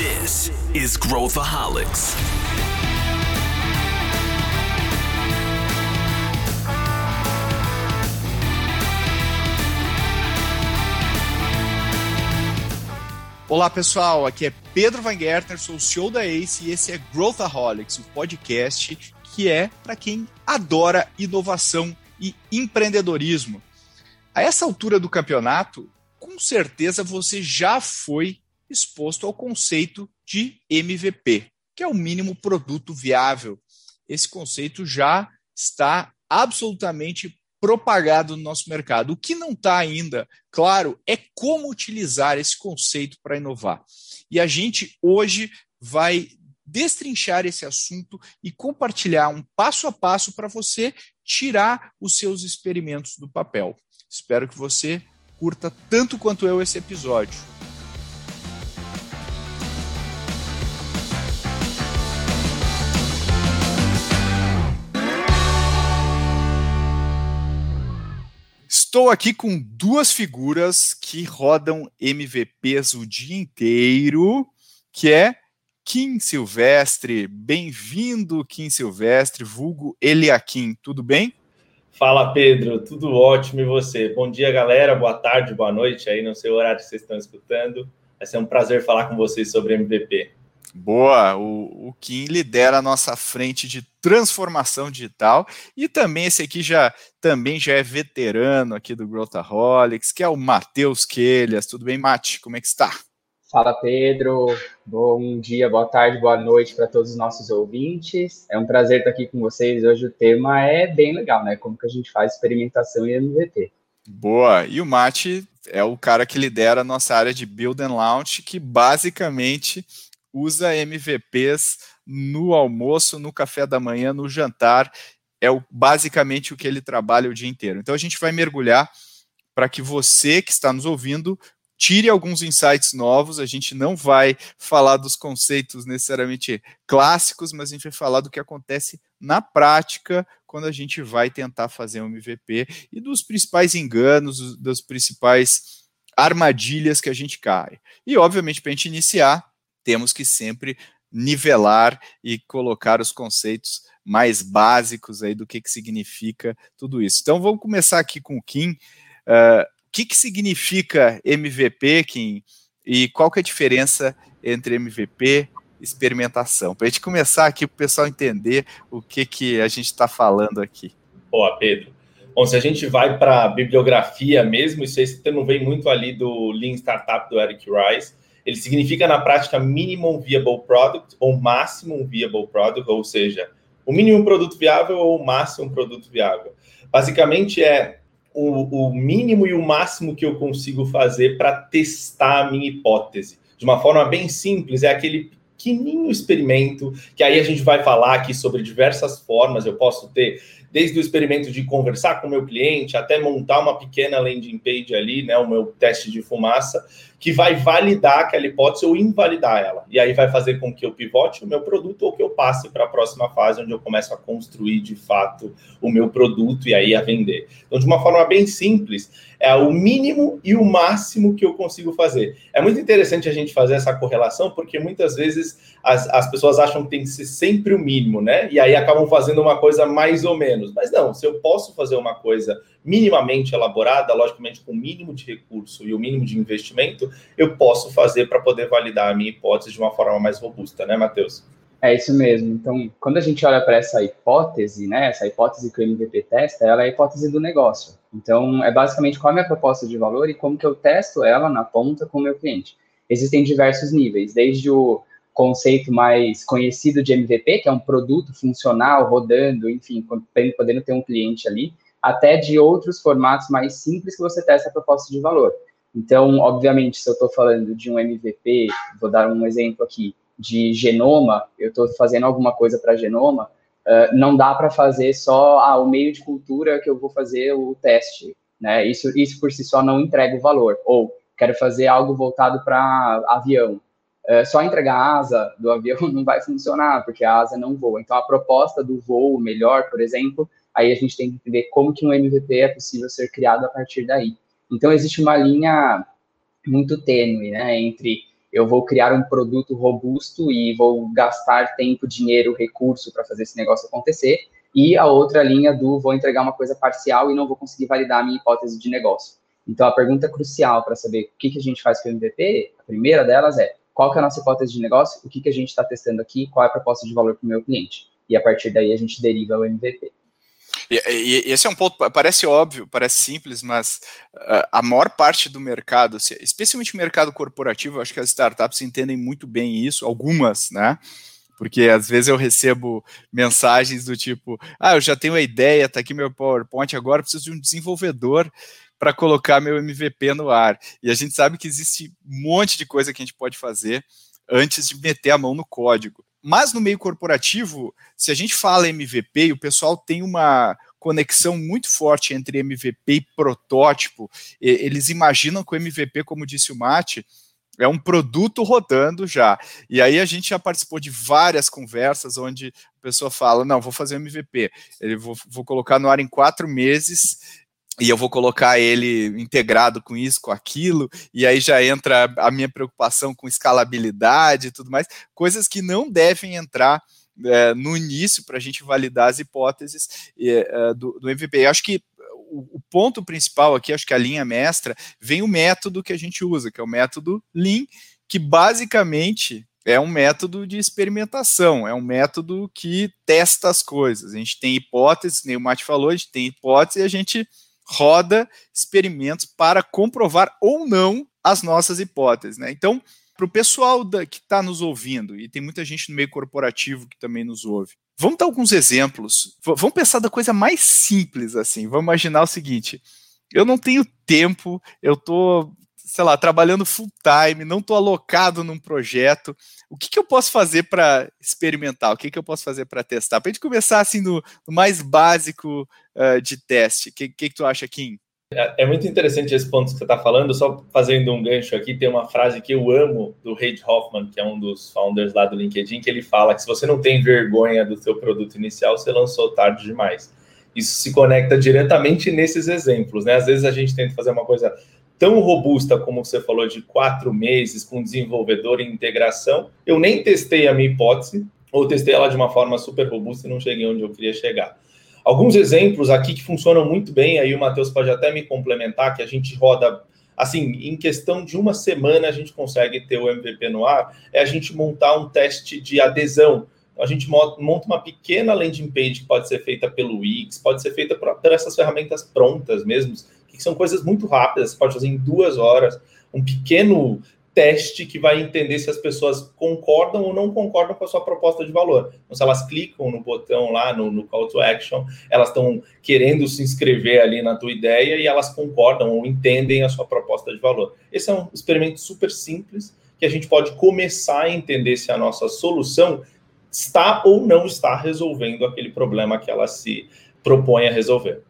This is Growthaholics. Olá pessoal, aqui é Pedro Van Gertner, sou o CEO da ACE e esse é Growthaholics, o podcast que é para quem adora inovação e empreendedorismo. A essa altura do campeonato, com certeza você já foi exposto ao conceito de MVP, que é o mínimo produto viável. Esse conceito já está absolutamente propagado no nosso mercado. O que não está ainda claro é como utilizar esse conceito para inovar. E a gente hoje vai destrinchar esse assunto e compartilhar um passo a passo para você tirar os seus experimentos do papel. Espero que você curta tanto quanto eu esse episódio. Estou aqui com duas figuras que rodam MVPs o dia inteiro, que é Kim Silvestre. Bem-vindo, Kim Silvestre, vulgo Eliakim. Tudo bem? Fala, Pedro. Tudo ótimo e você? Bom dia, galera. Boa tarde, boa noite aí, não sei o horário que vocês estão escutando. Vai ser um prazer falar com vocês sobre MVP. Boa, o, o Kim lidera a nossa frente de transformação digital e também esse aqui já também já é veterano aqui do Growthaholics, que é o Matheus Quelhas. Tudo bem, Mate? Como é que está? Fala, Pedro. Bom dia, boa tarde, boa noite para todos os nossos ouvintes. É um prazer estar aqui com vocês. Hoje o tema é bem legal, né? Como que a gente faz experimentação em MVP. Boa. E o Mate é o cara que lidera a nossa área de Build and Launch, que basicamente usa MVPs no almoço, no café da manhã, no jantar. É o, basicamente o que ele trabalha o dia inteiro. Então a gente vai mergulhar para que você que está nos ouvindo tire alguns insights novos. A gente não vai falar dos conceitos necessariamente clássicos, mas a gente vai falar do que acontece na prática quando a gente vai tentar fazer um MVP e dos principais enganos, das principais armadilhas que a gente cai. E, obviamente, para a gente iniciar, temos que sempre nivelar e colocar os conceitos mais básicos aí do que, que significa tudo isso. Então vamos começar aqui com o Kim. Uh, o que, que significa MVP, Kim? E qual que é a diferença entre MVP e experimentação? Para a gente começar aqui, para o pessoal entender o que, que a gente está falando aqui. Boa, Pedro. Bom, se a gente vai para a bibliografia mesmo, isso aí você não vem muito ali do Lean Startup do Eric Rice, ele significa na prática minimum viable product ou maximum viable product, ou seja, o mínimo produto viável ou o máximo produto viável. Basicamente é o, o mínimo e o máximo que eu consigo fazer para testar a minha hipótese. De uma forma bem simples, é aquele pequenininho experimento que aí a gente vai falar aqui sobre diversas formas. Eu posso ter desde o experimento de conversar com o meu cliente até montar uma pequena landing page ali, né, o meu teste de fumaça, que vai validar aquela hipótese ou invalidar ela. E aí vai fazer com que eu pivote o meu produto ou que eu passe para a próxima fase, onde eu começo a construir de fato o meu produto e aí a vender. Então, de uma forma bem simples, é o mínimo e o máximo que eu consigo fazer. É muito interessante a gente fazer essa correlação, porque muitas vezes as, as pessoas acham que tem que ser sempre o mínimo, né? E aí acabam fazendo uma coisa mais ou menos. Mas não, se eu posso fazer uma coisa minimamente elaborada, logicamente com o mínimo de recurso e o mínimo de investimento, eu posso fazer para poder validar a minha hipótese de uma forma mais robusta, né, Matheus? É isso mesmo. Então, quando a gente olha para essa hipótese, né, essa hipótese que o MVP testa, ela é a hipótese do negócio. Então, é basicamente qual é a minha proposta de valor e como que eu testo ela na ponta com o meu cliente. Existem diversos níveis, desde o conceito mais conhecido de MVP, que é um produto funcional rodando, enfim, podendo ter um cliente ali, até de outros formatos mais simples que você testa a proposta de valor. Então, obviamente, se eu estou falando de um MVP, vou dar um exemplo aqui, de genoma, eu estou fazendo alguma coisa para genoma, uh, não dá para fazer só ah, o meio de cultura que eu vou fazer o teste. Né? Isso, isso por si só não entrega o valor. Ou quero fazer algo voltado para avião. Só entregar a asa do avião não vai funcionar, porque a asa não voa. Então, a proposta do voo melhor, por exemplo, aí a gente tem que entender como que um MVP é possível ser criado a partir daí. Então, existe uma linha muito tênue né, entre eu vou criar um produto robusto e vou gastar tempo, dinheiro, recurso para fazer esse negócio acontecer, e a outra linha do vou entregar uma coisa parcial e não vou conseguir validar a minha hipótese de negócio. Então, a pergunta crucial para saber o que, que a gente faz com o MVP, a primeira delas é qual que é a nossa hipótese de negócio, o que, que a gente está testando aqui, qual é a proposta de valor para o meu cliente. E a partir daí a gente deriva o MVP. E, e, esse é um ponto, parece óbvio, parece simples, mas uh, a maior parte do mercado, especialmente o mercado corporativo, acho que as startups entendem muito bem isso, algumas, né? Porque às vezes eu recebo mensagens do tipo: ah, eu já tenho a ideia, tá aqui meu PowerPoint, agora preciso de um desenvolvedor para colocar meu MVP no ar. E a gente sabe que existe um monte de coisa que a gente pode fazer antes de meter a mão no código. Mas no meio corporativo, se a gente fala MVP, o pessoal tem uma conexão muito forte entre MVP e protótipo. Eles imaginam que o MVP, como disse o Mate, é um produto rodando já. E aí a gente já participou de várias conversas onde a pessoa fala: não, vou fazer MVP, ele vou, vou colocar no ar em quatro meses e eu vou colocar ele integrado com isso, com aquilo, e aí já entra a minha preocupação com escalabilidade e tudo mais, coisas que não devem entrar é, no início para a gente validar as hipóteses é, do, do, MVP. Eu acho que o, ponto principal aqui, acho que a linha mestra, vem o método que a gente usa, que é o método Lean, que basicamente é um método de experimentação, é um método que testa as coisas. A gente tem hipóteses, nem o Mate falou, a gente tem hipótese e a gente roda experimentos para comprovar ou não as nossas hipóteses. Né? Então, para o pessoal da, que está nos ouvindo, e tem muita gente no meio corporativo que também nos ouve, vamos dar alguns exemplos. V vamos pensar da coisa mais simples assim. Vamos imaginar o seguinte: eu não tenho tempo, eu estou sei lá, trabalhando full time, não estou alocado num projeto, o que, que eu posso fazer para experimentar? O que, que eu posso fazer para testar? Para a gente começar assim no, no mais básico uh, de teste. O que, que, que tu acha, Kim? É, é muito interessante esse ponto que você está falando. Só fazendo um gancho aqui, tem uma frase que eu amo do Reid Hoffman, que é um dos founders lá do LinkedIn, que ele fala que se você não tem vergonha do seu produto inicial, você lançou tarde demais. Isso se conecta diretamente nesses exemplos, né? Às vezes a gente tenta fazer uma coisa tão robusta como você falou, de quatro meses, com desenvolvedor e integração. Eu nem testei a minha hipótese, ou testei ela de uma forma super robusta e não cheguei onde eu queria chegar. Alguns exemplos aqui que funcionam muito bem, aí o Matheus pode até me complementar, que a gente roda, assim, em questão de uma semana a gente consegue ter o MVP no ar, é a gente montar um teste de adesão. A gente monta uma pequena landing page que pode ser feita pelo Wix, pode ser feita por, por essas ferramentas prontas mesmo, que são coisas muito rápidas, você pode fazer em duas horas, um pequeno teste que vai entender se as pessoas concordam ou não concordam com a sua proposta de valor. Então, se elas clicam no botão lá, no, no call to action, elas estão querendo se inscrever ali na tua ideia e elas concordam ou entendem a sua proposta de valor. Esse é um experimento super simples que a gente pode começar a entender se a nossa solução está ou não está resolvendo aquele problema que ela se propõe a resolver.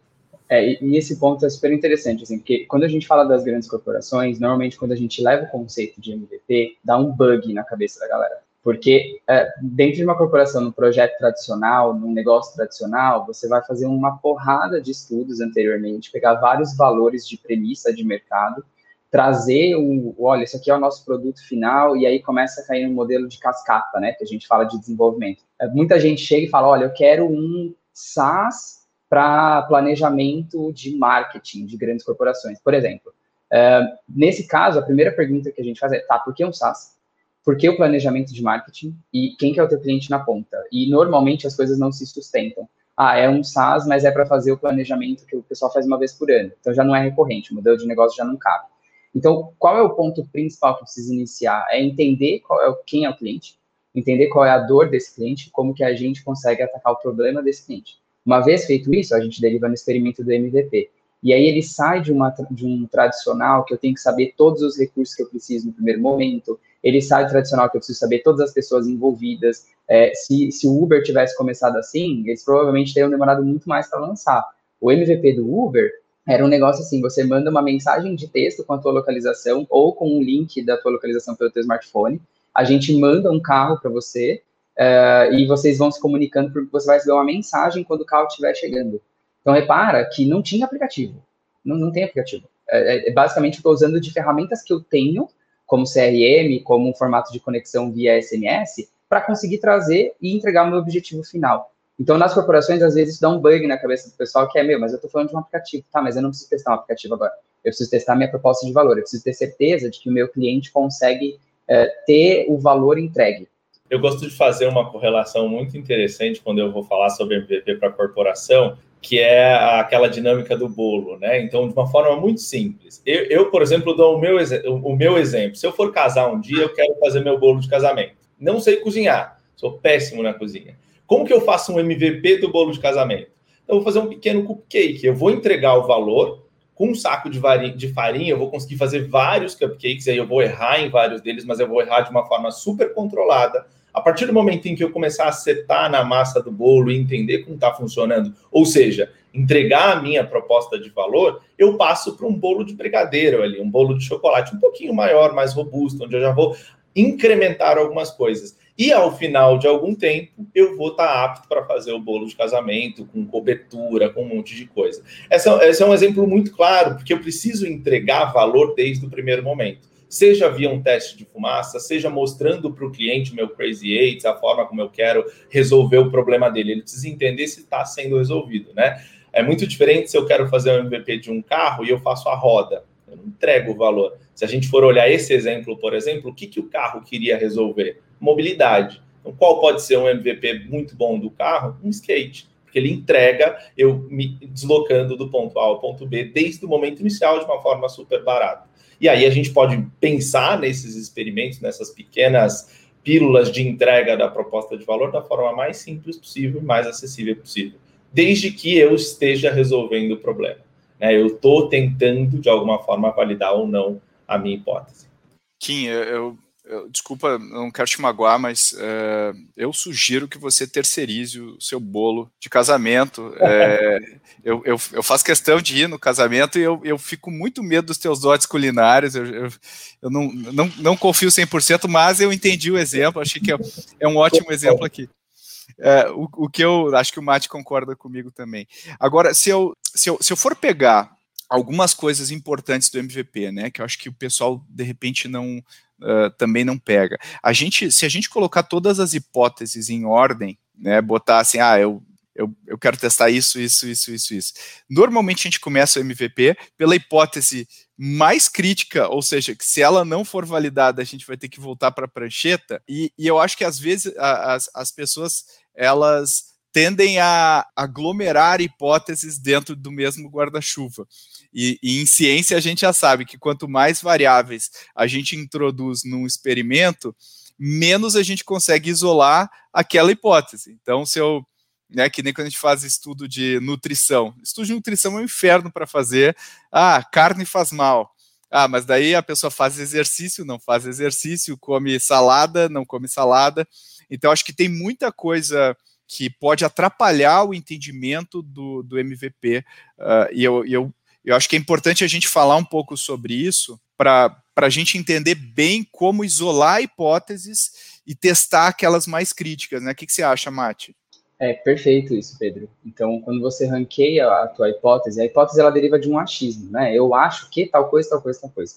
É, e, esse ponto é super interessante, assim, porque quando a gente fala das grandes corporações, normalmente quando a gente leva o conceito de MVP, dá um bug na cabeça da galera. Porque é, dentro de uma corporação, num projeto tradicional, num negócio tradicional, você vai fazer uma porrada de estudos anteriormente, pegar vários valores de premissa de mercado, trazer um, olha, esse aqui é o nosso produto final, e aí começa a cair um modelo de cascata, né, que a gente fala de desenvolvimento. É, muita gente chega e fala, olha, eu quero um SaaS para planejamento de marketing de grandes corporações. Por exemplo, uh, nesse caso, a primeira pergunta que a gente faz é, tá, por que um SaaS? Por que o planejamento de marketing? E quem que é o teu cliente na ponta? E normalmente as coisas não se sustentam. Ah, é um SaaS, mas é para fazer o planejamento que o pessoal faz uma vez por ano. Então já não é recorrente, o modelo de negócio já não cabe. Então, qual é o ponto principal que precisa iniciar? É entender qual é quem é o cliente, entender qual é a dor desse cliente, como que a gente consegue atacar o problema desse cliente. Uma vez feito isso, a gente deriva no experimento do MVP. E aí ele sai de, uma, de um tradicional que eu tenho que saber todos os recursos que eu preciso no primeiro momento, ele sai do tradicional que eu preciso saber todas as pessoas envolvidas. É, se, se o Uber tivesse começado assim, eles provavelmente teriam demorado muito mais para lançar. O MVP do Uber era um negócio assim, você manda uma mensagem de texto com a tua localização ou com um link da tua localização pelo teu smartphone, a gente manda um carro para você, uh, e vocês vão se comunicando porque você vai receber uma mensagem quando o carro estiver chegando. Então, repara que não tinha aplicativo. Não, não tem aplicativo. É, é, é basicamente, estou usando de ferramentas que eu tenho como CRM, como um formato de conexão via SMS, para conseguir trazer e entregar o meu objetivo final. Então, nas corporações, às vezes, isso dá um bug na cabeça do pessoal que é, meu, mas eu estou falando de um aplicativo, tá, mas eu não preciso testar um aplicativo agora. Eu preciso testar minha proposta de valor, eu preciso ter certeza de que o meu cliente consegue é, ter o valor entregue. Eu gosto de fazer uma correlação muito interessante quando eu vou falar sobre MVP para corporação, que é aquela dinâmica do bolo, né? Então, de uma forma muito simples. Eu, eu por exemplo, dou o meu, o meu exemplo. Se eu for casar um dia, eu quero fazer meu bolo de casamento. Não sei cozinhar, sou péssimo na cozinha. Como que eu faço um MVP do bolo de casamento? Eu vou fazer um pequeno cupcake. Eu vou entregar o valor com um saco de, de farinha. Eu vou conseguir fazer vários cupcakes. Aí eu vou errar em vários deles, mas eu vou errar de uma forma super controlada. A partir do momento em que eu começar a acertar na massa do bolo e entender como está funcionando, ou seja, entregar a minha proposta de valor, eu passo para um bolo de brigadeiro ali, um bolo de chocolate um pouquinho maior, mais robusto, onde eu já vou incrementar algumas coisas. E ao final de algum tempo, eu vou estar tá apto para fazer o bolo de casamento, com cobertura, com um monte de coisa. Esse é um exemplo muito claro, porque eu preciso entregar valor desde o primeiro momento. Seja via um teste de fumaça, seja mostrando para o cliente o meu Crazy Eight, a forma como eu quero resolver o problema dele. Ele precisa entender se está sendo resolvido, né? É muito diferente se eu quero fazer um MVP de um carro e eu faço a roda. Eu não entrego o valor. Se a gente for olhar esse exemplo, por exemplo, o que, que o carro queria resolver? Mobilidade. Então, qual pode ser um MVP muito bom do carro? Um skate. Porque ele entrega eu me deslocando do ponto A ao ponto B desde o momento inicial de uma forma super barata. E aí a gente pode pensar nesses experimentos, nessas pequenas pílulas de entrega da proposta de valor da forma mais simples possível, mais acessível possível, desde que eu esteja resolvendo o problema. Né? Eu estou tentando, de alguma forma, validar ou não a minha hipótese. Kim, eu, eu desculpa, não quero te magoar, mas uh, eu sugiro que você terceirize o seu bolo de casamento. É, eu, eu, eu, faço questão de ir no casamento e eu, eu fico muito medo dos teus dotes culinários. Eu, eu, eu não, não, não confio 100%, mas eu entendi o exemplo, achei que é, é um ótimo exemplo aqui. É, o, o, que eu acho que o Mate concorda comigo também. Agora, se eu, se eu, se eu for pegar algumas coisas importantes do MVP, né, que eu acho que o pessoal de repente não uh, também não pega. A gente, se a gente colocar todas as hipóteses em ordem, né, botar assim, ah, eu eu, eu quero testar isso, isso, isso, isso, isso. Normalmente a gente começa o MVP pela hipótese mais crítica, ou seja, que se ela não for validada, a gente vai ter que voltar para a prancheta. E, e, eu acho que às vezes a, as, as pessoas elas tendem a aglomerar hipóteses dentro do mesmo guarda-chuva. E, e, em ciência a gente já sabe que quanto mais variáveis a gente introduz num experimento, menos a gente consegue isolar aquela hipótese. Então, se eu, né, que nem quando a gente faz estudo de nutrição, estudo de nutrição é um inferno para fazer. Ah, carne faz mal. Ah, mas daí a pessoa faz exercício, não faz exercício, come salada, não come salada. Então, acho que tem muita coisa que pode atrapalhar o entendimento do, do MVP. Uh, ah, e eu, eu, eu acho que é importante a gente falar um pouco sobre isso para a gente entender bem como isolar hipóteses e testar aquelas mais críticas. Né? O que, que você acha, Mate? É perfeito isso, Pedro. Então, quando você ranqueia a tua hipótese, a hipótese ela deriva de um achismo, né? Eu acho que tal coisa, tal coisa, tal coisa.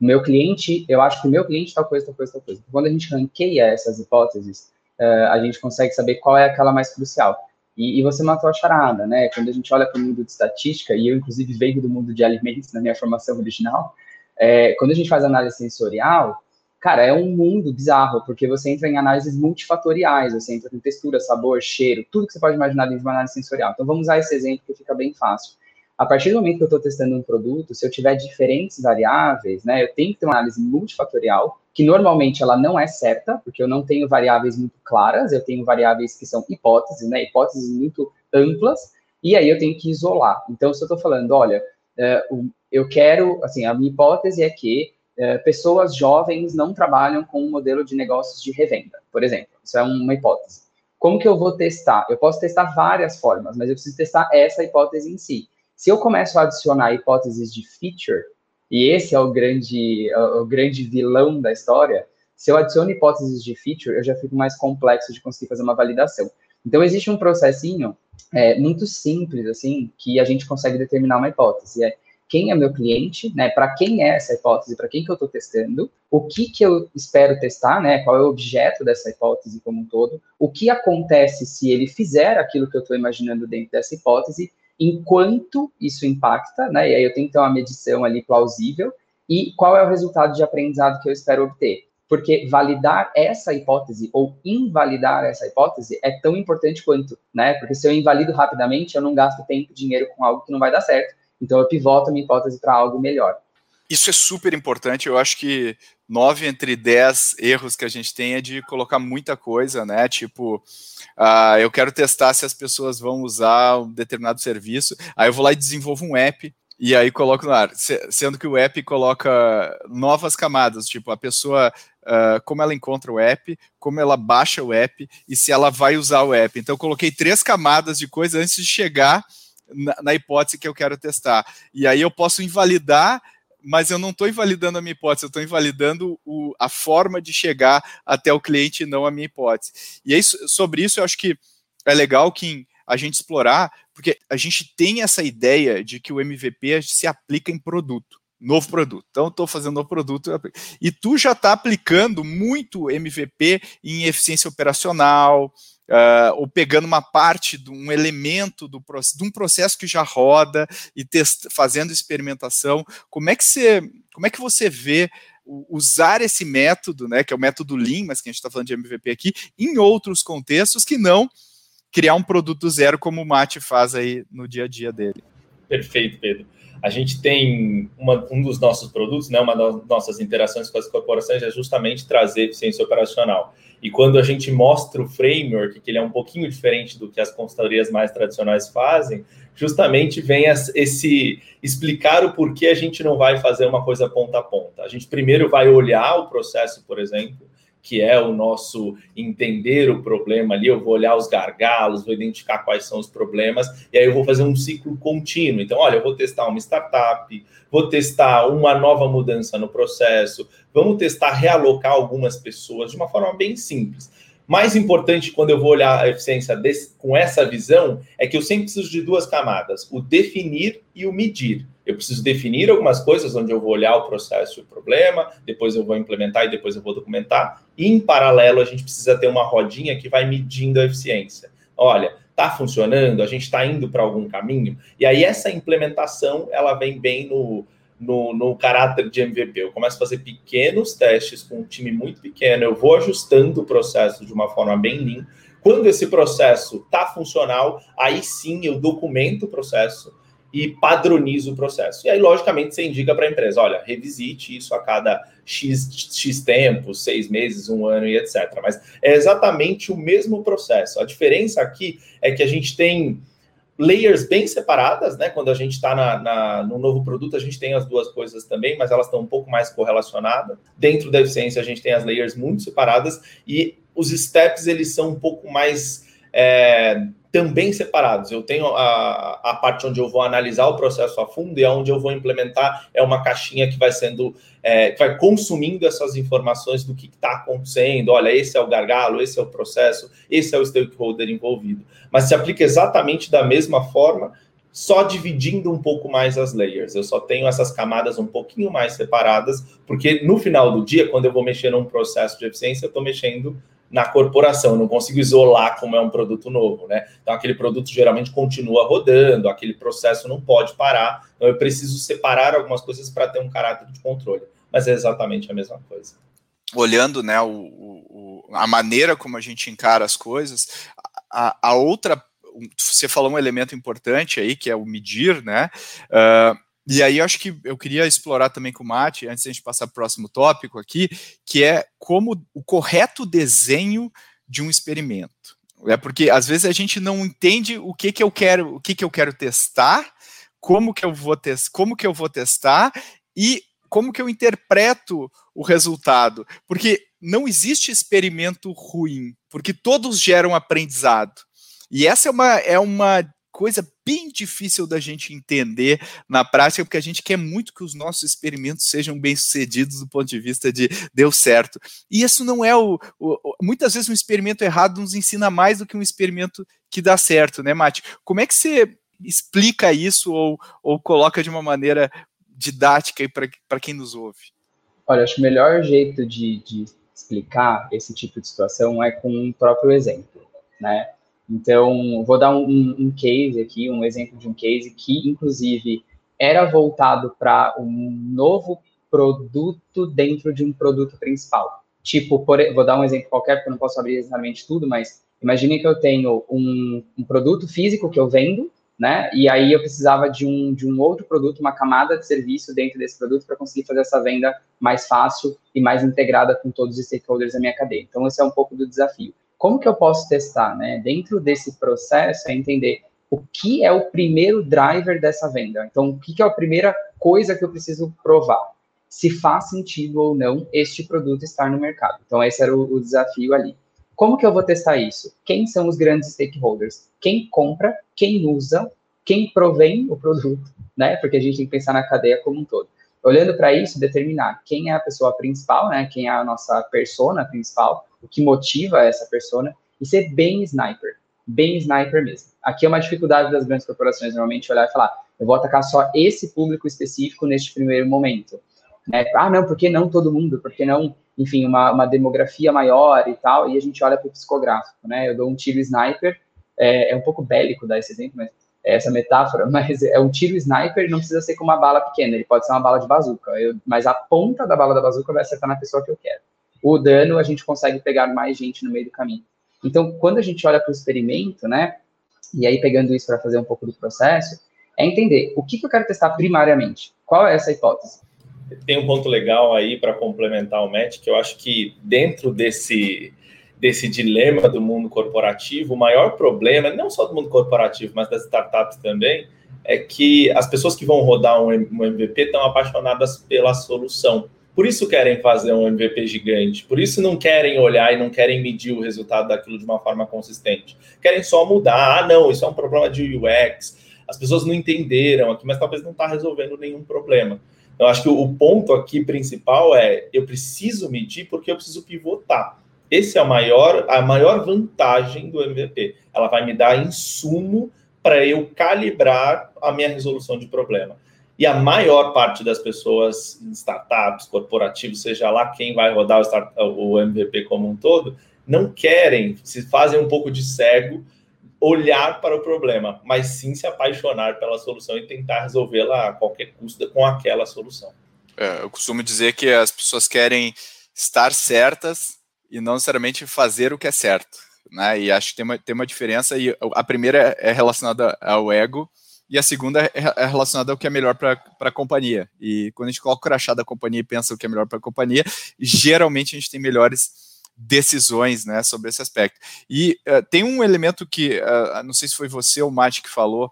Meu cliente, eu acho que o meu cliente tal coisa, tal coisa, tal coisa. Quando a gente ranqueia essas hipóteses, uh, a gente consegue saber qual é aquela mais crucial. E, e, você matou a charada, né? Quando a gente olha para o mundo de estatística, e eu, inclusive, venho do mundo de alimentos na minha formação original, é, quando a gente faz análise sensorial, cara, é um mundo bizarro, porque você entra em análises multifatoriais, você entra com textura, sabor, cheiro, tudo que você pode imaginar dentro de uma análise sensorial. Então, vamos usar esse exemplo que fica bem fácil. A partir do momento que eu estou testando um produto, se eu tiver diferentes variáveis, né, eu tenho que ter uma análise multifatorial, que normalmente ela não é certa, porque eu não tenho variáveis muito claras, eu tenho variáveis que são hipóteses, né, hipóteses muito amplas, e aí eu tenho que isolar. Então, se eu estou falando, olha, uh, eu quero, assim, a minha hipótese é que uh, pessoas jovens não trabalham com um modelo de negócios de revenda, por exemplo. Isso é uma hipótese. Como que eu vou testar? Eu posso testar várias formas, mas eu preciso testar essa hipótese em si. Se eu começo a adicionar hipóteses de feature, e esse é o grande, o grande vilão da história, se eu adiciono hipóteses de feature, eu já fico mais complexo de conseguir fazer uma validação. Então, existe um processinho é, muito simples, assim, que a gente consegue determinar uma hipótese. É, quem é meu cliente, né? Para quem é essa hipótese, para quem que eu estou testando, o que que eu espero testar, né? Qual é o objeto dessa hipótese como um todo, o que acontece se ele fizer aquilo que eu estou imaginando dentro dessa hipótese, enquanto isso impacta, né? E aí eu tenho que ter uma medição ali plausível e qual é o resultado de aprendizado que eu espero obter. Porque validar essa hipótese ou invalidar essa hipótese é tão importante quanto, né? Porque se eu invalido rapidamente, eu não gasto tempo e dinheiro com algo que não vai dar certo então eu pivoto a minha hipótese para algo melhor. Isso é super importante. Eu acho que nove entre dez erros que a gente tem é de colocar muita coisa, né? Tipo, uh, eu quero testar se as pessoas vão usar um determinado serviço. Aí eu vou lá e desenvolvo um app e aí coloco no ar, sendo que o app coloca novas camadas, tipo a pessoa, uh, como ela encontra o app, como ela baixa o app e se ela vai usar o app. Então eu coloquei três camadas de coisa antes de chegar na, na hipótese que eu quero testar. E aí eu posso invalidar mas eu não estou invalidando a minha hipótese, eu estou invalidando o, a forma de chegar até o cliente e não a minha hipótese. E aí, sobre isso, eu acho que é legal que a gente explorar, porque a gente tem essa ideia de que o MVP se aplica em produto, novo produto. Então, estou fazendo novo produto, e tu já está aplicando muito MVP em eficiência operacional, uh, ou pegando uma parte de um elemento do, de um processo que já roda e test, fazendo experimentação. Como é que você, como é que você vê usar esse método, né, que é o método Lean, mas que a gente está falando de MVP aqui, em outros contextos que não criar um produto zero como o Mate faz aí no dia a dia dele. Perfeito, Pedro. A gente tem uma, um dos nossos produtos, né, uma das nossas interações com as corporações é justamente trazer eficiência operacional. E quando a gente mostra o framework, que ele é um pouquinho diferente do que as consultorias mais tradicionais fazem, justamente vem esse explicar o porquê a gente não vai fazer uma coisa ponta a ponta. A gente primeiro vai olhar o processo, por exemplo, que é o nosso entender o problema ali, eu vou olhar os gargalos, vou identificar quais são os problemas, e aí eu vou fazer um ciclo contínuo. Então, olha, eu vou testar uma startup, vou testar uma nova mudança no processo, vamos testar realocar algumas pessoas de uma forma bem simples. Mais importante quando eu vou olhar a eficiência desse, com essa visão é que eu sempre preciso de duas camadas: o definir e o medir. Eu preciso definir algumas coisas onde eu vou olhar o processo e o problema, depois eu vou implementar e depois eu vou documentar. E em paralelo, a gente precisa ter uma rodinha que vai medindo a eficiência. Olha, está funcionando, a gente está indo para algum caminho. E aí essa implementação, ela vem bem no, no, no, caráter de MVP. Eu começo a fazer pequenos testes com um time muito pequeno, eu vou ajustando o processo de uma forma bem lean. Quando esse processo está funcional, aí sim eu documento o processo, e padroniza o processo. E aí, logicamente, você indica para a empresa: olha, revisite isso a cada X, X tempo, seis meses, um ano e etc. Mas é exatamente o mesmo processo. A diferença aqui é que a gente tem layers bem separadas, né? Quando a gente está no novo produto, a gente tem as duas coisas também, mas elas estão um pouco mais correlacionadas. Dentro da eficiência, a gente tem as layers muito separadas e os steps eles são um pouco mais é, também separados. Eu tenho a, a parte onde eu vou analisar o processo a fundo e aonde eu vou implementar é uma caixinha que vai sendo, é, que vai consumindo essas informações do que está acontecendo. Olha, esse é o gargalo, esse é o processo, esse é o stakeholder envolvido. Mas se aplica exatamente da mesma forma, só dividindo um pouco mais as layers. Eu só tenho essas camadas um pouquinho mais separadas, porque no final do dia, quando eu vou mexer num processo de eficiência, eu estou mexendo na corporação, eu não consigo isolar como é um produto novo, né? Então aquele produto geralmente continua rodando, aquele processo não pode parar, então eu preciso separar algumas coisas para ter um caráter de controle, mas é exatamente a mesma coisa. Olhando, né, o, o, a maneira como a gente encara as coisas, a, a outra, você falou um elemento importante aí, que é o medir, né? Uh, e aí eu acho que eu queria explorar também com o Mate, antes a gente passar para o próximo tópico aqui, que é como o correto desenho de um experimento. É porque às vezes a gente não entende o que, que eu quero, o que, que eu quero testar, como que eu vou testar, como que eu vou testar e como que eu interpreto o resultado. Porque não existe experimento ruim, porque todos geram aprendizado. E essa é uma, é uma coisa bem difícil da gente entender na prática, porque a gente quer muito que os nossos experimentos sejam bem-sucedidos do ponto de vista de deu certo. E isso não é o, o, Muitas vezes um experimento errado nos ensina mais do que um experimento que dá certo, né, Mate? Como é que você explica isso ou, ou coloca de uma maneira didática para quem nos ouve? Olha, acho que o melhor jeito de, de explicar esse tipo de situação é com um próprio exemplo, né? Então, vou dar um, um, case aqui, um exemplo de um case que, inclusive, era voltado para um novo produto dentro de um produto principal. Tipo, por, vou dar um exemplo qualquer, porque eu não posso abrir exatamente tudo, mas imagine que eu tenho um, um produto físico que eu vendo, né? E aí eu precisava de um, de um outro produto, uma camada de serviço dentro desse produto para conseguir fazer essa venda mais fácil e mais integrada com todos os stakeholders da minha cadeia. Então, esse é um pouco do desafio. Como que eu posso testar, né? Dentro desse processo é entender o que é o primeiro driver dessa venda. Então, o que é a primeira coisa que eu preciso provar? Se faz sentido ou não este produto estar no mercado. Então, esse era o, o desafio ali. Como que eu vou testar isso? Quem são os grandes stakeholders? Quem compra, quem usa, quem provém o produto, né? Porque a gente tem que pensar na cadeia como um todo. Olhando para isso, determinar quem é a pessoa principal, né? Quem é a nossa persona principal, o que motiva essa persona e ser bem sniper, bem sniper mesmo. Aqui é uma dificuldade das grandes corporações normalmente olhar e falar, eu vou atacar só esse público específico neste primeiro momento. Né? Ah, não, por que não todo mundo? Por que não enfim, uma, uma demografia maior e tal, e a gente olha para o psicográfico, né? Eu dou um tiro sniper, é, é, um pouco bélico dar esse exemplo, mas é essa metáfora, mas é um tiro sniper não precisa ser com uma bala pequena, ele pode ser uma bala de bazuca, eu, mas a ponta da bala da bazuca vai acertar na pessoa que eu quero. O dano a gente consegue pegar mais gente no meio do caminho. Então, quando a gente olha para o experimento, né, e aí pegando isso para fazer um pouco do processo, é entender o que, que eu quero testar primariamente. Qual é essa hipótese? tem um ponto legal aí para complementar o Matt, que eu acho que dentro desse, desse dilema do mundo corporativo, o maior problema, não só do mundo corporativo, mas das startups também, é que as pessoas que vão rodar um, MVP estão apaixonadas pela solução. Por isso querem fazer um MVP gigante, por isso não querem olhar e não querem medir o resultado daquilo de uma forma consistente. Querem só mudar. Ah, não, isso é um problema de UX. As pessoas não entenderam aqui, mas talvez não está resolvendo nenhum problema. Eu acho que o ponto aqui principal é eu preciso medir porque eu preciso pivotar. Esse é a maior, a maior vantagem do MVP. Ela vai me dar insumo para eu calibrar a minha resolução de problema. E a maior parte das pessoas em startups, corporativos, seja lá quem vai rodar o, start, o MVP como um todo, não querem, se fazem um pouco de cego olhar para o problema, mas sim se apaixonar pela solução e tentar resolvê-la a qualquer custo com aquela solução. É, eu costumo dizer que as pessoas querem estar certas e não necessariamente fazer o que é certo. Né? E acho que tem uma, tem uma diferença, e a primeira é relacionada ao ego, e a segunda é relacionada ao que é melhor para a companhia. E quando a gente coloca o crachá da companhia e pensa o que é melhor para a companhia, geralmente a gente tem melhores decisões né, sobre esse aspecto. E uh, tem um elemento que, uh, não sei se foi você ou o que falou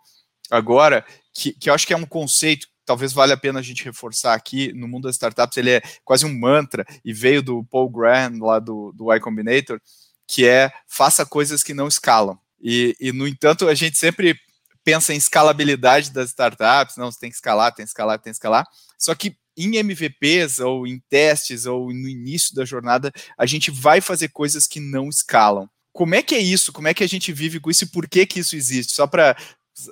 agora, que, que eu acho que é um conceito talvez valha a pena a gente reforçar aqui, no mundo das startups, ele é quase um mantra, e veio do Paul Graham, lá do, do Y Combinator, que é faça coisas que não escalam. E, e, no entanto, a gente sempre pensa em escalabilidade das startups, não, você tem que escalar, tem que escalar, tem que escalar, só que em MVPs ou em testes ou no início da jornada, a gente vai fazer coisas que não escalam. Como é que é isso? Como é que a gente vive com isso e por que que isso existe? Só para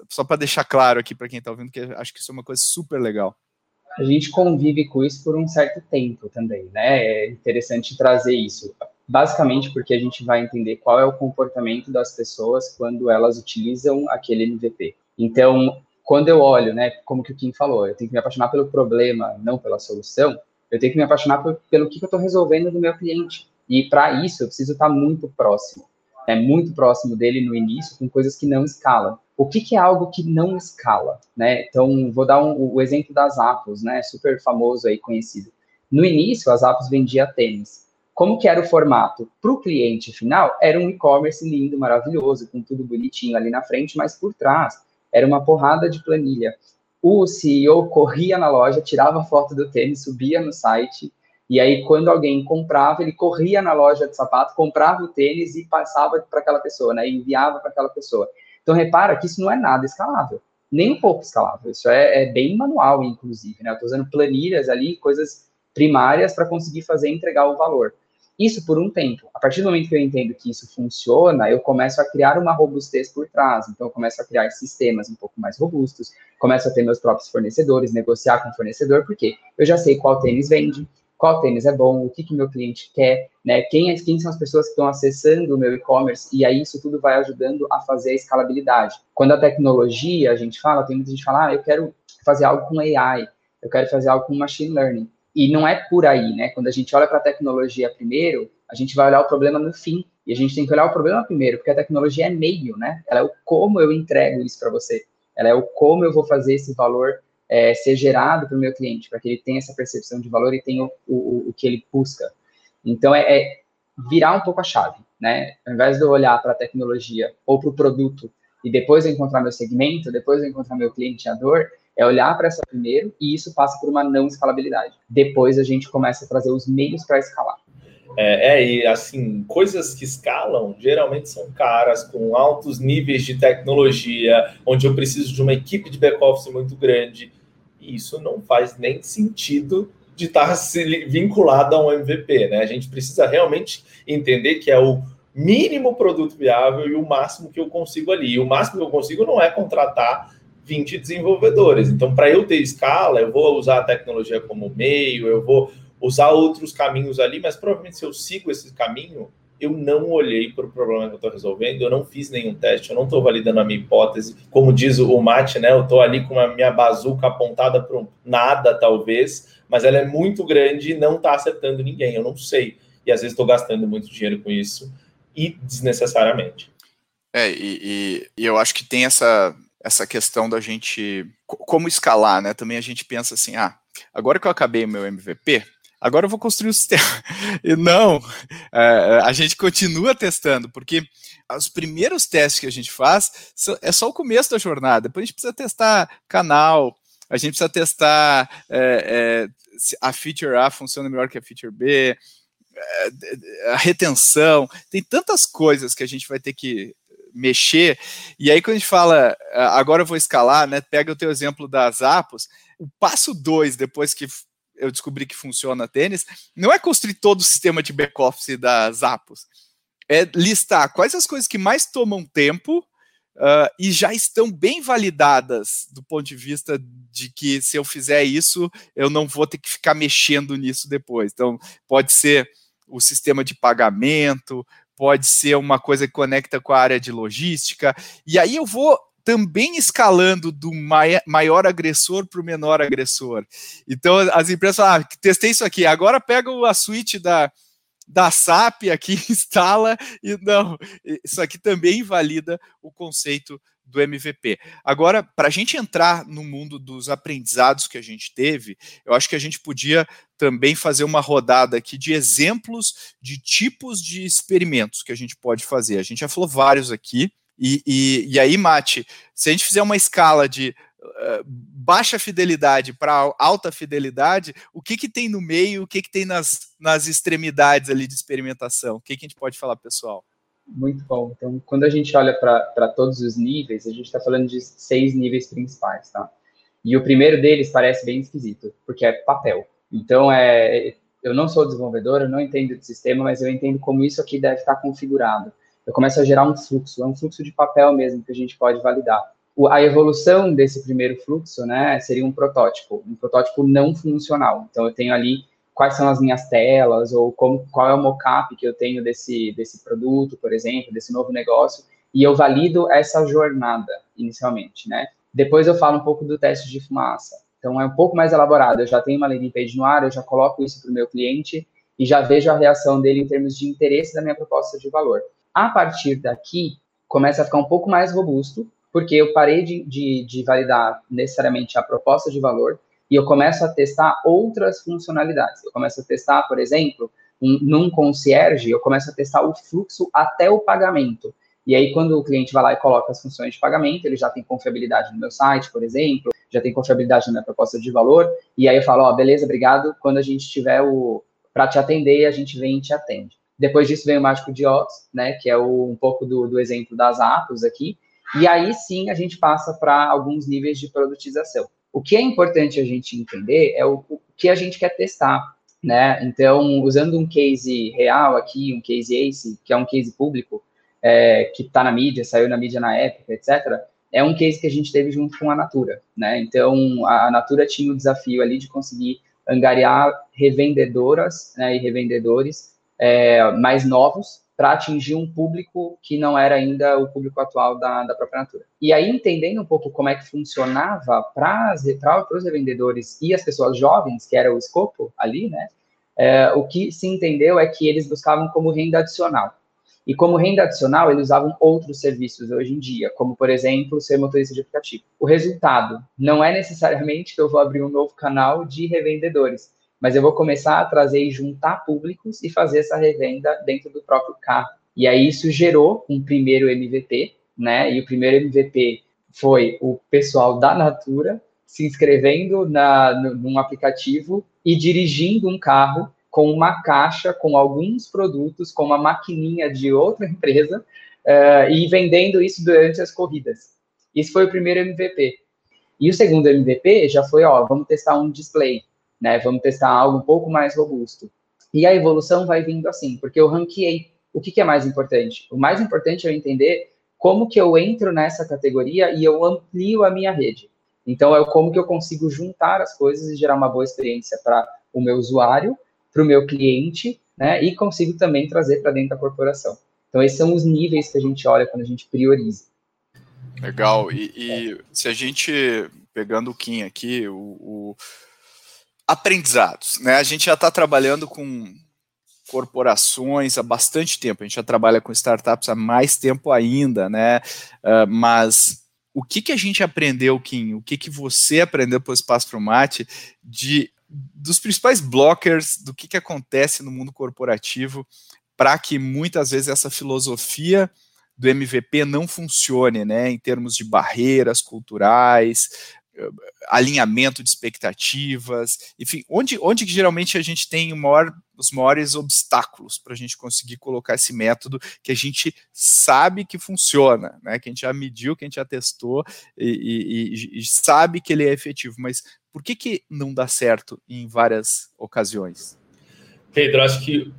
só para deixar claro aqui para quem está ouvindo que acho que isso é uma coisa super legal. A gente convive com isso por um certo tempo também, né? É interessante trazer isso. Basicamente porque a gente vai entender qual é o comportamento das pessoas quando elas utilizam aquele MVP. Então, quando eu olho, né, como que o Kim falou, eu tenho que me apaixonar pelo problema, não pela solução, eu tenho que me apaixonar por, pelo que, que eu estou resolvendo do meu cliente. E para isso, eu preciso estar tá muito próximo, né, muito próximo dele no início, com coisas que não escalam. O que, que é algo que não escala? Né? Então, vou dar um, o exemplo das Apples, né, super famoso aí, conhecido. No início, as Apples vendiam tênis. Como que era o formato? Para o cliente final, era um e-commerce lindo, maravilhoso, com tudo bonitinho ali na frente, mas por trás era uma porrada de planilha. O CEO corria na loja, tirava foto do tênis, subia no site, e aí quando alguém comprava, ele corria na loja de sapato, comprava o tênis e passava para aquela pessoa, né? E enviava para aquela pessoa. Então repara que isso não é nada escalável, nem um pouco escalável. Isso é, é bem manual, inclusive, né? Eu estou usando planilhas ali, coisas primárias para conseguir fazer entregar o valor. Isso por um tempo. A partir do momento que eu entendo que isso funciona, eu começo a criar uma robustez por trás. Então, eu começo a criar sistemas um pouco mais robustos, começo a ter meus próprios fornecedores, negociar com o fornecedor, porque eu já sei qual tênis vende, qual tênis é bom, o que que meu cliente quer, né? Quem, é, quem são as pessoas que estão acessando o meu e-commerce, e aí isso tudo vai ajudando a fazer a escalabilidade. Quando a tecnologia, a gente fala, tem muita gente que fala, ah, eu quero fazer algo com AI, eu quero fazer algo com machine learning. E não é por aí, né? Quando a gente olha para a tecnologia primeiro, a gente vai olhar o problema no fim. E a gente tem que olhar o problema primeiro, porque a tecnologia é meio, né? Ela é o como eu entrego isso para você. Ela é o como eu vou fazer esse valor é, ser gerado para o meu cliente, para que ele tenha essa percepção de valor e tenha o, o, o que ele busca. Então, é, é, virar um pouco a chave, né? Ao invés de eu olhar para a tecnologia ou para o produto e depois eu encontrar meu segmento, depois eu encontrar meu clienteador, é olhar para essa primeiro e isso passa por uma não escalabilidade. Depois a gente começa a trazer os meios para escalar. É, é, e assim, coisas que escalam geralmente são caras, com altos níveis de tecnologia, onde eu preciso de uma equipe de back-office muito grande. E isso não faz nem sentido de estar vinculado a um MVP, né? A gente precisa realmente entender que é o mínimo produto viável e o máximo que eu consigo ali. E o máximo que eu consigo não é contratar 20 desenvolvedores. Então, para eu ter escala, eu vou usar a tecnologia como meio, eu vou usar outros caminhos ali, mas provavelmente se eu sigo esse caminho, eu não olhei para o problema que eu estou resolvendo, eu não fiz nenhum teste, eu não estou validando a minha hipótese. Como diz o Mate, né? Eu estou ali com a minha bazuca apontada para nada, talvez, mas ela é muito grande e não está acertando ninguém, eu não sei. E às vezes estou gastando muito dinheiro com isso e desnecessariamente. É, e, e, e eu acho que tem essa, essa questão da gente como escalar, né? Também a gente pensa assim, ah, agora que eu acabei meu MVP, agora eu vou construir o sistema. E não, é, a gente continua testando, porque os primeiros testes que a gente faz é só o começo da jornada. Depois a gente precisa testar canal, a gente precisa testar é, é, se a feature A funciona melhor que a feature B, é, a retenção, tem tantas coisas que a gente vai ter que mexer. E aí, quando a gente fala, ah, agora eu vou escalar, né? Pega o teu exemplo das apos, o passo dois, depois que eu descobri que funciona tênis, não é construir todo o sistema de back-office das apos. É listar quais as coisas que mais tomam tempo uh, e já estão bem validadas do ponto de vista de que se eu fizer isso, eu não vou ter que ficar mexendo nisso depois. Então, pode ser o sistema de pagamento, pode ser uma coisa que conecta com a área de logística, e aí eu vou também escalando do maior agressor para o menor agressor. Então as empresas falam, ah, testei isso aqui, agora pega a suíte da, da SAP aqui, instala, e não, isso aqui também invalida o conceito do MVP. Agora, para a gente entrar no mundo dos aprendizados que a gente teve, eu acho que a gente podia também fazer uma rodada aqui de exemplos de tipos de experimentos que a gente pode fazer. A gente já falou vários aqui, e, e, e aí, Mate, se a gente fizer uma escala de uh, baixa fidelidade para alta fidelidade, o que, que tem no meio, o que, que tem nas, nas extremidades ali de experimentação? O que, que a gente pode falar, pessoal? Muito bom. Então, quando a gente olha para todos os níveis, a gente está falando de seis níveis principais, tá? E o primeiro deles parece bem esquisito, porque é papel. Então, é, eu não sou desenvolvedor, eu não entendo de sistema, mas eu entendo como isso aqui deve estar configurado. Eu começo a gerar um fluxo, é um fluxo de papel mesmo que a gente pode validar. O, a evolução desse primeiro fluxo, né, seria um protótipo, um protótipo não funcional. Então, eu tenho ali quais são as minhas telas ou como, qual é o mockup que eu tenho desse, desse produto, por exemplo, desse novo negócio, e eu valido essa jornada inicialmente, né? Depois eu falo um pouco do teste de fumaça. Então é um pouco mais elaborado. Eu já tenho uma landing page no ar, eu já coloco isso para o meu cliente e já vejo a reação dele em termos de interesse da minha proposta de valor. A partir daqui, começa a ficar um pouco mais robusto, porque eu parei de, de, de validar necessariamente a proposta de valor e eu começo a testar outras funcionalidades. Eu começo a testar, por exemplo, um, num concierge, eu começo a testar o fluxo até o pagamento. E aí, quando o cliente vai lá e coloca as funções de pagamento, ele já tem confiabilidade no meu site, por exemplo, já tem confiabilidade na minha proposta de valor, e aí eu falo, ó, oh, beleza, obrigado, quando a gente tiver o para te atender, a gente vem e te atende. Depois disso vem o mágico de Ops, né, que é o, um pouco do, do exemplo das apps aqui, e aí sim a gente passa para alguns níveis de produtização. O que é importante a gente entender é o, o que a gente quer testar. né? Então, usando um case real aqui, um case ACE, que é um case público, é, que está na mídia, saiu na mídia na época, etc., é um case que a gente teve junto com a Natura, né? Então, a, Natura tinha o desafio ali de conseguir angariar revendedoras né, e revendedores é, mais novos para atingir um público que não era ainda o público atual da, da própria Natura. E aí, entendendo um pouco como é que funcionava para os revendedores e as pessoas jovens, que era o escopo ali, né, é, o que se entendeu é que eles buscavam como renda adicional. E como renda adicional, eles usavam outros serviços hoje em dia, como, por exemplo, ser motorista de aplicativo. O resultado não é necessariamente que eu vou abrir um novo canal de revendedores, mas eu vou começar a trazer e juntar públicos e fazer essa revenda dentro do próprio carro. E aí isso gerou um primeiro MVP, né? E o primeiro MVP foi o pessoal da Natura se inscrevendo na, num aplicativo e dirigindo um carro com uma caixa com alguns produtos, com uma maquininha de outra empresa uh, e vendendo isso durante as corridas. Isso foi o primeiro MVP. E o segundo MVP já foi, ó, vamos testar um display né? Vamos testar algo um pouco mais robusto. E a evolução vai vindo assim, porque eu ranqueei. O que, que é mais importante? O mais importante é eu entender como que eu entro nessa categoria e eu amplio a minha rede. Então, é como que eu consigo juntar as coisas e gerar uma boa experiência para o meu usuário, para o meu cliente, né? E consigo também trazer para dentro da corporação. Então, esses são os níveis que a gente olha quando a gente prioriza. Legal. E, e se a gente, pegando o Kim aqui, o, o aprendizados. Né? A gente já está trabalhando com corporações há bastante tempo, a gente já trabalha com startups há mais tempo ainda, né? Uh, mas o que, que a gente aprendeu, Kim? O que, que você aprendeu pelo Espaço para o Mate de, dos principais blockers do que, que acontece no mundo corporativo para que muitas vezes essa filosofia do MVP não funcione, né, em termos de barreiras culturais, alinhamento de expectativas, enfim, onde, onde geralmente a gente tem maior, os maiores obstáculos para a gente conseguir colocar esse método que a gente sabe que funciona, né? Que a gente já mediu, que a gente já testou e, e, e sabe que ele é efetivo, mas por que, que não dá certo em várias ocasiões? Pedro, acho que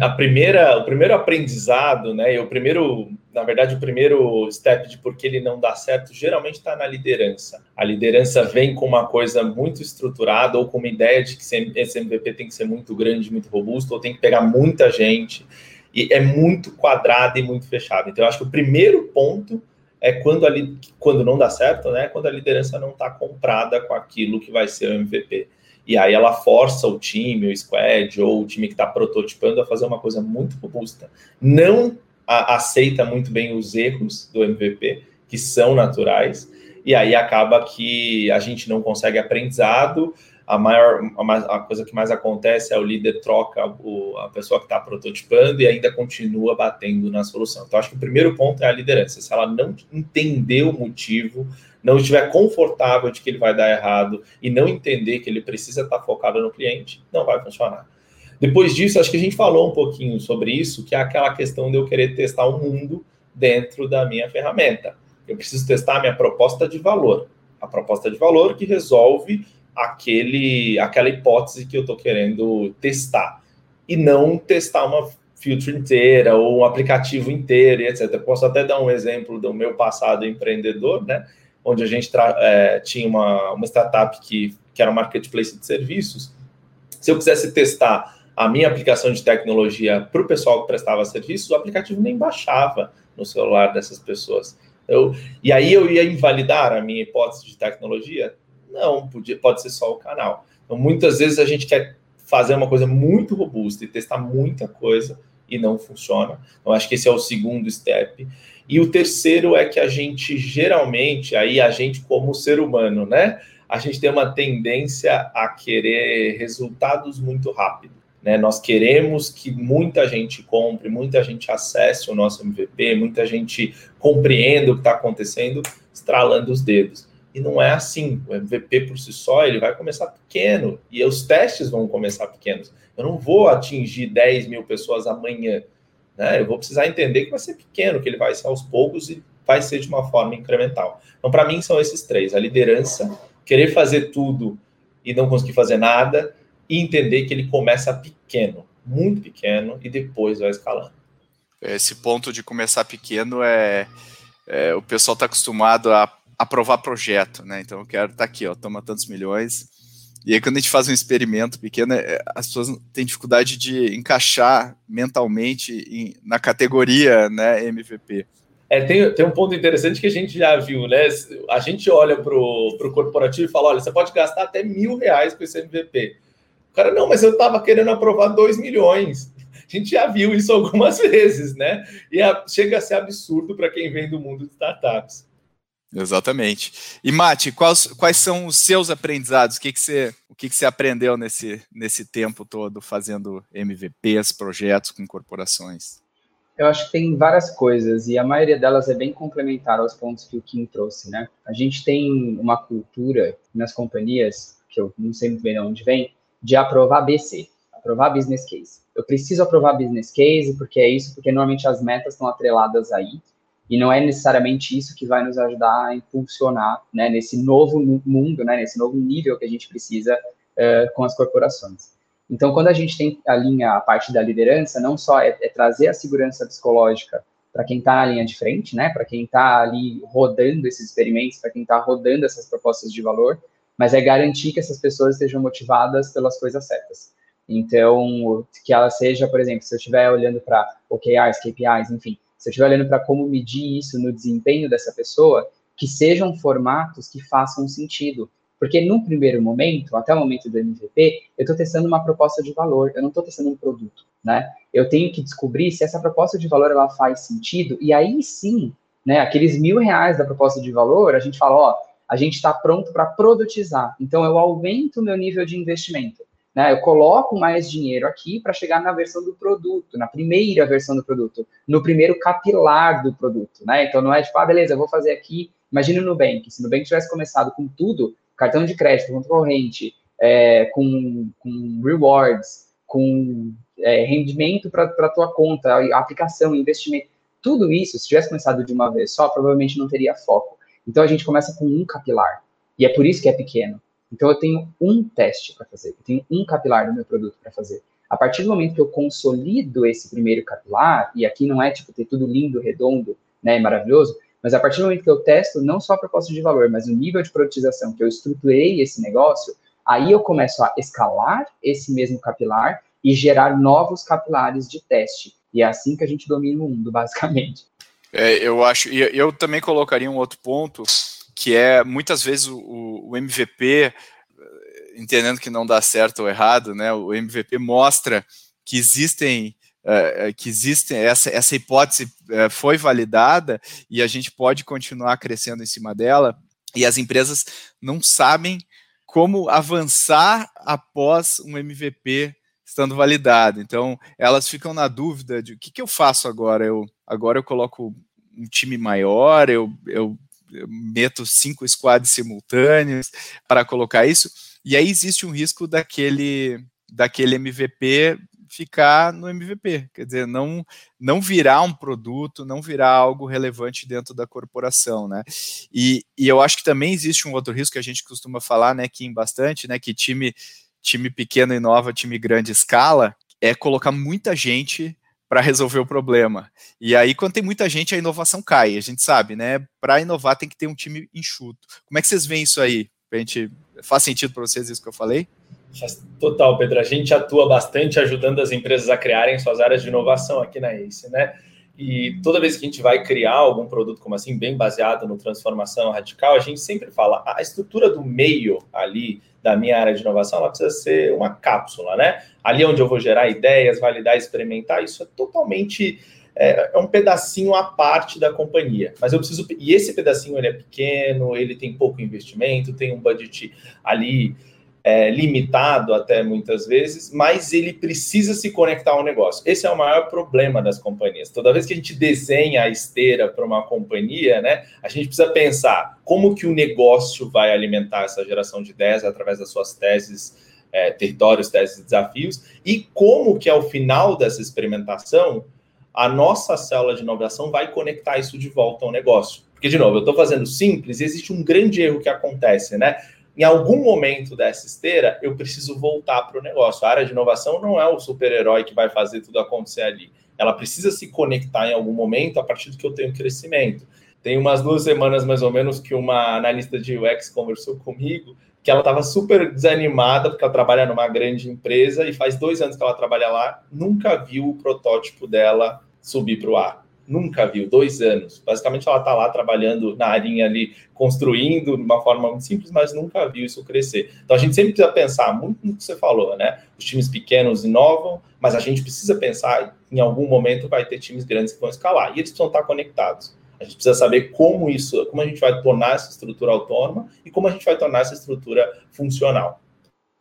a primeira, o primeiro aprendizado, né, e o primeiro, na verdade, o primeiro step de por que ele não dá certo, geralmente está na liderança. A liderança vem com uma coisa muito estruturada ou com uma ideia de que esse MVP tem que ser muito grande, muito robusto, ou tem que pegar muita gente, e é muito quadrado e muito fechado. Então, eu acho que o primeiro ponto é quando, ali, quando não dá certo, né, quando a liderança não está comprada com aquilo que vai ser o MVP e aí ela força o time, o squad ou o time que está prototipando a fazer uma coisa muito robusta. Não a, aceita muito bem os erros do MVP, que são naturais, e aí acaba que a gente não consegue aprendizado. A maior a, a coisa que mais acontece é o líder troca o, a pessoa que está prototipando e ainda continua batendo na solução. Então, acho que o primeiro ponto é a liderança. Se ela não entender o motivo, não estiver confortável de que ele vai dar errado e não entender que ele precisa estar focado no cliente, não vai funcionar. Depois disso, acho que a gente falou um pouquinho sobre isso, que é aquela questão de eu querer testar o mundo dentro da minha ferramenta. Eu preciso testar a minha proposta de valor. A proposta de valor que resolve aquele, aquela hipótese que eu estou querendo testar. E não testar uma filtro inteira ou um aplicativo inteiro etc. Eu posso até dar um exemplo do meu passado empreendedor, né? onde a gente é, tinha uma, uma startup que, que era um marketplace de serviços, se eu quisesse testar a minha aplicação de tecnologia para o pessoal que prestava serviços, o aplicativo nem baixava no celular dessas pessoas. Eu, e aí eu ia invalidar a minha hipótese de tecnologia? Não, podia, pode ser só o canal. Então, muitas vezes a gente quer fazer uma coisa muito robusta e testar muita coisa e não funciona. Então, acho que esse é o segundo step. E o terceiro é que a gente geralmente, aí a gente como ser humano, né? A gente tem uma tendência a querer resultados muito rápido. Né? Nós queremos que muita gente compre, muita gente acesse o nosso MVP, muita gente compreenda o que está acontecendo, estralando os dedos. E não é assim. O MVP por si só ele vai começar pequeno e os testes vão começar pequenos. Eu não vou atingir 10 mil pessoas amanhã. Né? Eu vou precisar entender que vai ser pequeno, que ele vai ser aos poucos e vai ser de uma forma incremental. Então, para mim, são esses três: a liderança, querer fazer tudo e não conseguir fazer nada, e entender que ele começa pequeno, muito pequeno, e depois vai escalando. Esse ponto de começar pequeno é, é o pessoal está acostumado a aprovar projeto, né? Então eu quero estar tá aqui, ó, toma tantos milhões. E aí quando a gente faz um experimento pequeno, é, as pessoas têm dificuldade de encaixar mentalmente em, na categoria, né, MVP. É, tem, tem um ponto interessante que a gente já viu, né? A gente olha para o corporativo e fala: olha, você pode gastar até mil reais com esse MVP. O cara, não, mas eu estava querendo aprovar dois milhões. A gente já viu isso algumas vezes, né? E a, chega a ser absurdo para quem vem do mundo de startups. Exatamente. E Mate, quais, quais são os seus aprendizados? O que, que você, o que, que você aprendeu nesse, nesse tempo todo fazendo MVPs, projetos com corporações? Eu acho que tem várias coisas e a maioria delas é bem complementar aos pontos que o Kim trouxe, né? A gente tem uma cultura nas companhias, que eu não sei muito bem de onde vem, de aprovar BC, aprovar business case. Eu preciso aprovar business case porque é isso, porque normalmente as metas estão atreladas aí e não é necessariamente isso que vai nos ajudar a impulsionar, né, nesse novo mundo, né, nesse novo nível que a gente precisa uh, com as corporações. Então, quando a gente tem a linha, a parte da liderança, não só é, é trazer a segurança psicológica para quem está na linha de frente, né, para quem está ali rodando esses experimentos, para quem está rodando essas propostas de valor, mas é garantir que essas pessoas estejam motivadas pelas coisas certas. Então, que ela seja, por exemplo, se eu estiver olhando para OKRs, KPIs, enfim, se eu estiver olhando para como medir isso no desempenho dessa pessoa, que sejam formatos que façam sentido, porque no primeiro momento, até o momento do MVP, eu estou testando uma proposta de valor, eu não estou testando um produto, né? Eu tenho que descobrir se essa proposta de valor ela faz sentido e aí sim, né? Aqueles mil reais da proposta de valor, a gente fala, ó, a gente está pronto para produtizar. Então eu aumento o meu nível de investimento. Né? Eu coloco mais dinheiro aqui para chegar na versão do produto, na primeira versão do produto, no primeiro capilar do produto. Né? Então não é tipo, ah, beleza, eu vou fazer aqui. Imagina o Nubank. Se o Nubank tivesse começado com tudo, cartão de crédito, conta corrente, é, com, com rewards, com é, rendimento para a tua conta, aplicação, investimento, tudo isso, se tivesse começado de uma vez só, provavelmente não teria foco. Então a gente começa com um capilar. E é por isso que é pequeno. Então eu tenho um teste para fazer, eu tenho um capilar do meu produto para fazer. A partir do momento que eu consolido esse primeiro capilar, e aqui não é tipo ter tudo lindo, redondo, né, maravilhoso, mas a partir do momento que eu testo não só a proposta de valor, mas o nível de produtização que eu estruturei esse negócio, aí eu começo a escalar esse mesmo capilar e gerar novos capilares de teste. E é assim que a gente domina o mundo, basicamente. É, eu acho, e eu também colocaria um outro ponto, que é muitas vezes o, o MVP, entendendo que não dá certo ou errado, né? O MVP mostra que existem uh, que existem, essa, essa hipótese uh, foi validada e a gente pode continuar crescendo em cima dela, e as empresas não sabem como avançar após um MVP estando validado. Então, elas ficam na dúvida de o que, que eu faço agora? Eu, agora eu coloco um time maior, eu, eu, eu meto cinco squads simultâneos para colocar isso, e aí existe um risco daquele, daquele MVP ficar no MVP, quer dizer, não não virar um produto, não virar algo relevante dentro da corporação, né? E, e eu acho que também existe um outro risco que a gente costuma falar, né, que em bastante, né, que time time pequeno inova, time grande escala, é colocar muita gente para resolver o problema. E aí, quando tem muita gente, a inovação cai. A gente sabe, né? Para inovar tem que ter um time enxuto. Como é que vocês veem isso aí? Pra gente, faz sentido para vocês isso que eu falei? Total, Pedro. A gente atua bastante ajudando as empresas a criarem suas áreas de inovação aqui na ACE, né? E toda vez que a gente vai criar algum produto como assim, bem baseado no transformação radical, a gente sempre fala, a estrutura do meio ali da minha área de inovação, ela precisa ser uma cápsula, né? Ali onde eu vou gerar ideias, validar, experimentar, isso é totalmente é, é, um pedacinho à parte da companhia. Mas eu preciso. E esse pedacinho ele é pequeno, ele tem pouco investimento, tem um budget ali é, limitado até muitas vezes, mas ele precisa se conectar ao negócio. Esse é o maior problema das companhias. Toda vez que a gente desenha a esteira para uma companhia, né, a gente precisa pensar como que o negócio vai alimentar essa geração de ideias através das suas teses, é, territórios, teses e desafios, e como que ao final dessa experimentação a nossa célula de inovação vai conectar isso de volta ao negócio. Porque, de novo, eu estou fazendo simples e existe um grande erro que acontece, né? Em algum momento dessa esteira, eu preciso voltar para o negócio. A área de inovação não é o super-herói que vai fazer tudo acontecer ali. Ela precisa se conectar em algum momento a partir do que eu tenho crescimento. Tem umas duas semanas, mais ou menos, que uma analista de UX conversou comigo que ela estava super desanimada porque ela trabalha numa grande empresa e faz dois anos que ela trabalha lá, nunca viu o protótipo dela subir para o ar. Nunca viu, dois anos. Basicamente, ela está lá trabalhando na arinha ali, construindo de uma forma muito simples, mas nunca viu isso crescer. Então, a gente sempre precisa pensar muito no que você falou, né? Os times pequenos inovam, mas a gente precisa pensar em algum momento vai ter times grandes que vão escalar e eles precisam estar conectados. A gente precisa saber como isso, como a gente vai tornar essa estrutura autônoma e como a gente vai tornar essa estrutura funcional.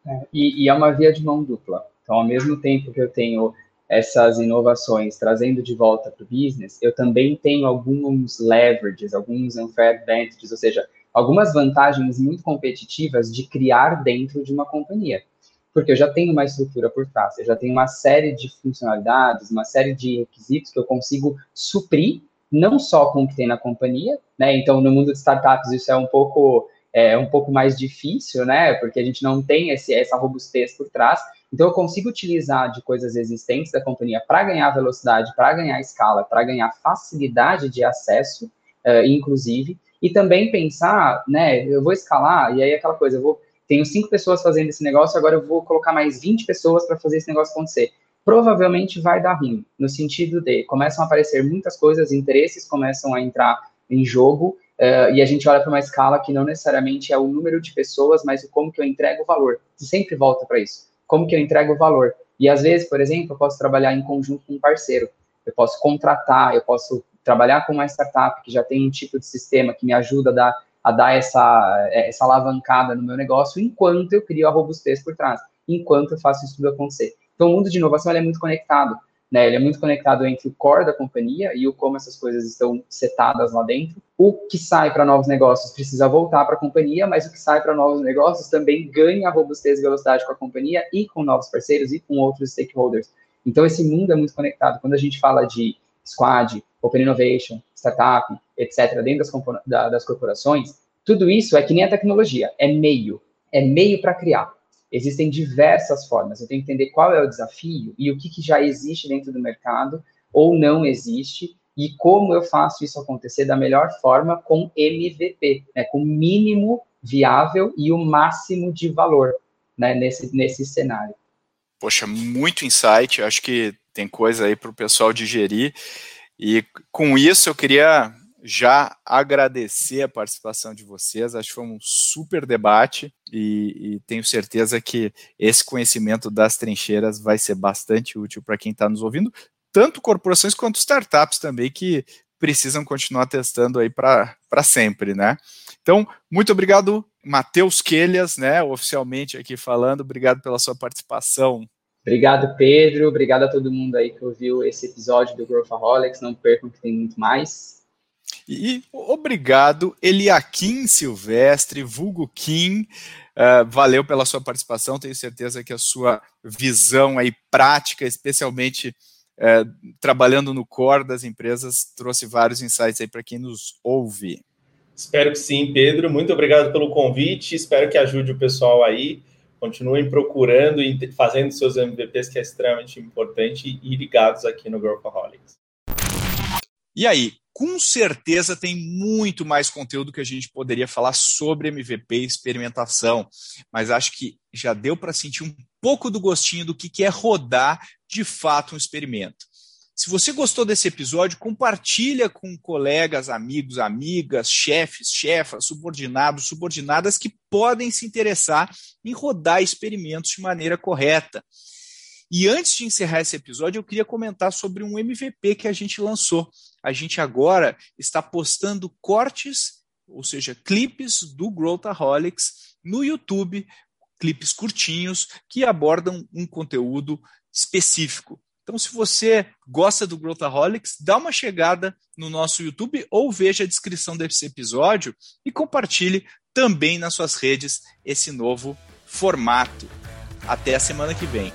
É, e, e é uma via de mão dupla. Então, ao mesmo tempo que eu tenho essas inovações trazendo de volta para o business, eu também tenho alguns leverages, alguns unfair advantages, ou seja, algumas vantagens muito competitivas de criar dentro de uma companhia. Porque eu já tenho uma estrutura por trás, eu já tenho uma série de funcionalidades, uma série de requisitos que eu consigo suprir não só com o que tem na companhia, né? Então, no mundo de startups, isso é um pouco é um pouco mais difícil, né? Porque a gente não tem esse, essa robustez por trás. Então, eu consigo utilizar de coisas existentes da companhia para ganhar velocidade, para ganhar escala, para ganhar facilidade de acesso, uh, inclusive, e também pensar, né? Eu vou escalar, e aí aquela coisa, eu vou. Tenho cinco pessoas fazendo esse negócio, agora eu vou colocar mais 20 pessoas para fazer esse negócio acontecer provavelmente vai dar ruim, no sentido de começam a aparecer muitas coisas, interesses começam a entrar em jogo, uh, e a gente olha para uma escala que não necessariamente é o número de pessoas, mas o como que eu entrego o valor. Sempre volta para isso. Como que eu entrego o valor? E às vezes, por exemplo, eu posso trabalhar em conjunto com um parceiro. Eu posso contratar, eu posso trabalhar com uma startup que já tem um tipo de sistema que me ajuda a dar, a dar essa, essa alavancada no meu negócio, enquanto eu crio a robustez por trás, enquanto eu faço isso tudo acontecer. Então, o mundo de inovação é muito conectado. Né? Ele é muito conectado entre o core da companhia e o como essas coisas estão setadas lá dentro. O que sai para novos negócios precisa voltar para a companhia, mas o que sai para novos negócios também ganha robustez e velocidade com a companhia e com novos parceiros e com outros stakeholders. Então, esse mundo é muito conectado. Quando a gente fala de squad, open innovation, startup, etc., dentro das, das corporações, tudo isso é que nem a tecnologia, é meio. É meio para criar. Existem diversas formas. Eu tenho que entender qual é o desafio e o que, que já existe dentro do mercado ou não existe e como eu faço isso acontecer da melhor forma com MVP, né, com o mínimo viável e o máximo de valor né, nesse, nesse cenário. Poxa, muito insight. Acho que tem coisa aí para o pessoal digerir. E com isso eu queria já agradecer a participação de vocês. Acho que foi um super debate e, e tenho certeza que esse conhecimento das trincheiras vai ser bastante útil para quem está nos ouvindo, tanto corporações quanto startups também que precisam continuar testando aí para sempre, né? Então, muito obrigado, Matheus Quelhas, né, oficialmente aqui falando, obrigado pela sua participação. Obrigado, Pedro, obrigado a todo mundo aí que ouviu esse episódio do Growthaholics, não percam que tem muito mais. E obrigado, Eliakim Silvestre, vulgo Kim. Uh, valeu pela sua participação. Tenho certeza que a sua visão aí prática, especialmente uh, trabalhando no core das empresas, trouxe vários insights aí para quem nos ouve. Espero que sim, Pedro. Muito obrigado pelo convite. Espero que ajude o pessoal aí. Continuem procurando e fazendo seus MVPs, que é extremamente importante, e ligados aqui no Growthaholics. E aí, com certeza tem muito mais conteúdo que a gente poderia falar sobre MVP e experimentação, mas acho que já deu para sentir um pouco do gostinho do que é rodar de fato um experimento. Se você gostou desse episódio, compartilha com colegas, amigos, amigas, chefes, chefas, subordinados, subordinadas que podem se interessar em rodar experimentos de maneira correta. E antes de encerrar esse episódio, eu queria comentar sobre um MVP que a gente lançou. A gente agora está postando cortes, ou seja, clipes do Growthaholics no YouTube, clipes curtinhos que abordam um conteúdo específico. Então, se você gosta do Growthaholics, dá uma chegada no nosso YouTube ou veja a descrição desse episódio e compartilhe também nas suas redes esse novo formato. Até a semana que vem.